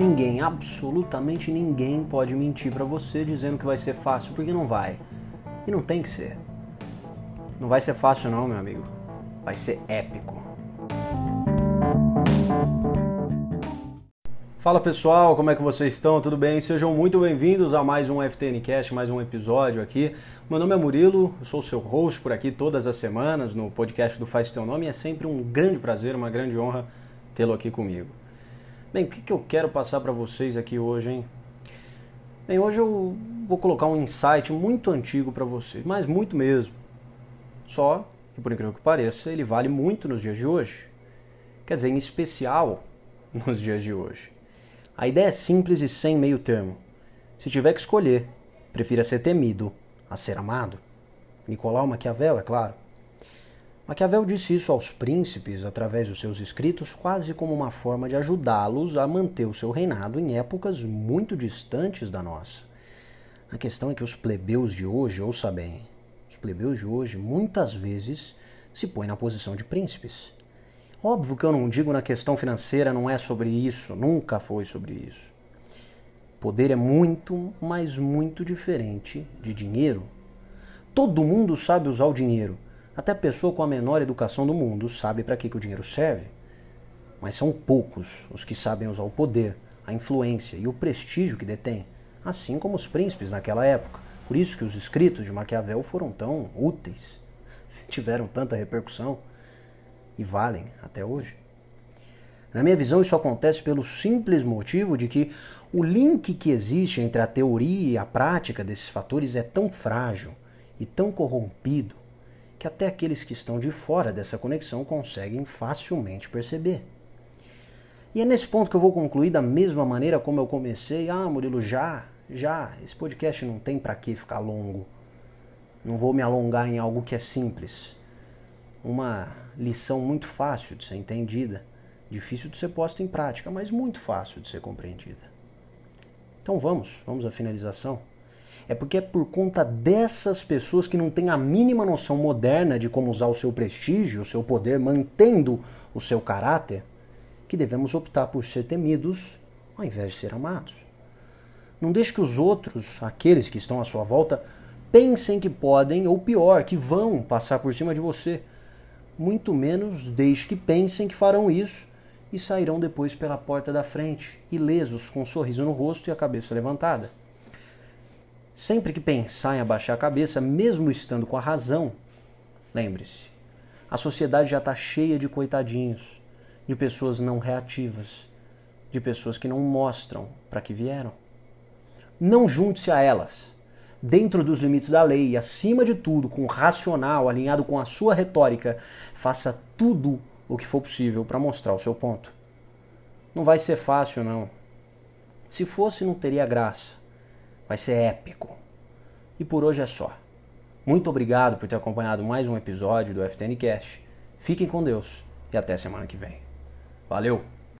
Ninguém, absolutamente ninguém pode mentir para você dizendo que vai ser fácil, porque não vai. E não tem que ser. Não vai ser fácil não, meu amigo. Vai ser épico. Fala pessoal, como é que vocês estão? Tudo bem? Sejam muito bem-vindos a mais um FTNcast, mais um episódio aqui. Meu nome é Murilo, eu sou o seu host por aqui todas as semanas no podcast do Faz Teu Nome é sempre um grande prazer, uma grande honra tê-lo aqui comigo. Bem, o que, que eu quero passar para vocês aqui hoje, hein? Bem, hoje eu vou colocar um insight muito antigo para vocês, mas muito mesmo. Só que, por incrível que pareça, ele vale muito nos dias de hoje. Quer dizer, em especial nos dias de hoje. A ideia é simples e sem meio termo. Se tiver que escolher, prefira ser temido a ser amado. Nicolau Maquiavel, é claro. Maquiavel disse isso aos príncipes através dos seus escritos, quase como uma forma de ajudá-los a manter o seu reinado em épocas muito distantes da nossa. A questão é que os plebeus de hoje, ouça bem, os plebeus de hoje muitas vezes se põem na posição de príncipes. Óbvio que eu não digo na questão financeira, não é sobre isso, nunca foi sobre isso. Poder é muito, mas muito diferente de dinheiro. Todo mundo sabe usar o dinheiro até a pessoa com a menor educação do mundo sabe para que, que o dinheiro serve. Mas são poucos os que sabem usar o poder, a influência e o prestígio que detém, assim como os príncipes naquela época. Por isso que os escritos de Maquiavel foram tão úteis, tiveram tanta repercussão e valem até hoje. Na minha visão, isso acontece pelo simples motivo de que o link que existe entre a teoria e a prática desses fatores é tão frágil e tão corrompido que até aqueles que estão de fora dessa conexão conseguem facilmente perceber. E é nesse ponto que eu vou concluir da mesma maneira como eu comecei. Ah, Murilo, já, já, esse podcast não tem para que ficar longo. Não vou me alongar em algo que é simples. Uma lição muito fácil de ser entendida, difícil de ser posta em prática, mas muito fácil de ser compreendida. Então vamos, vamos à finalização é porque é por conta dessas pessoas que não têm a mínima noção moderna de como usar o seu prestígio, o seu poder, mantendo o seu caráter, que devemos optar por ser temidos ao invés de ser amados. Não deixe que os outros, aqueles que estão à sua volta, pensem que podem, ou pior, que vão passar por cima de você. Muito menos deixe que pensem que farão isso e sairão depois pela porta da frente, ilesos, com um sorriso no rosto e a cabeça levantada. Sempre que pensar em abaixar a cabeça, mesmo estando com a razão, lembre-se, a sociedade já está cheia de coitadinhos, de pessoas não reativas, de pessoas que não mostram para que vieram. Não junte-se a elas. Dentro dos limites da lei e, acima de tudo, com o racional, alinhado com a sua retórica, faça tudo o que for possível para mostrar o seu ponto. Não vai ser fácil, não. Se fosse, não teria graça. Vai ser épico. E por hoje é só. Muito obrigado por ter acompanhado mais um episódio do FTNcast. Fiquem com Deus e até semana que vem. Valeu!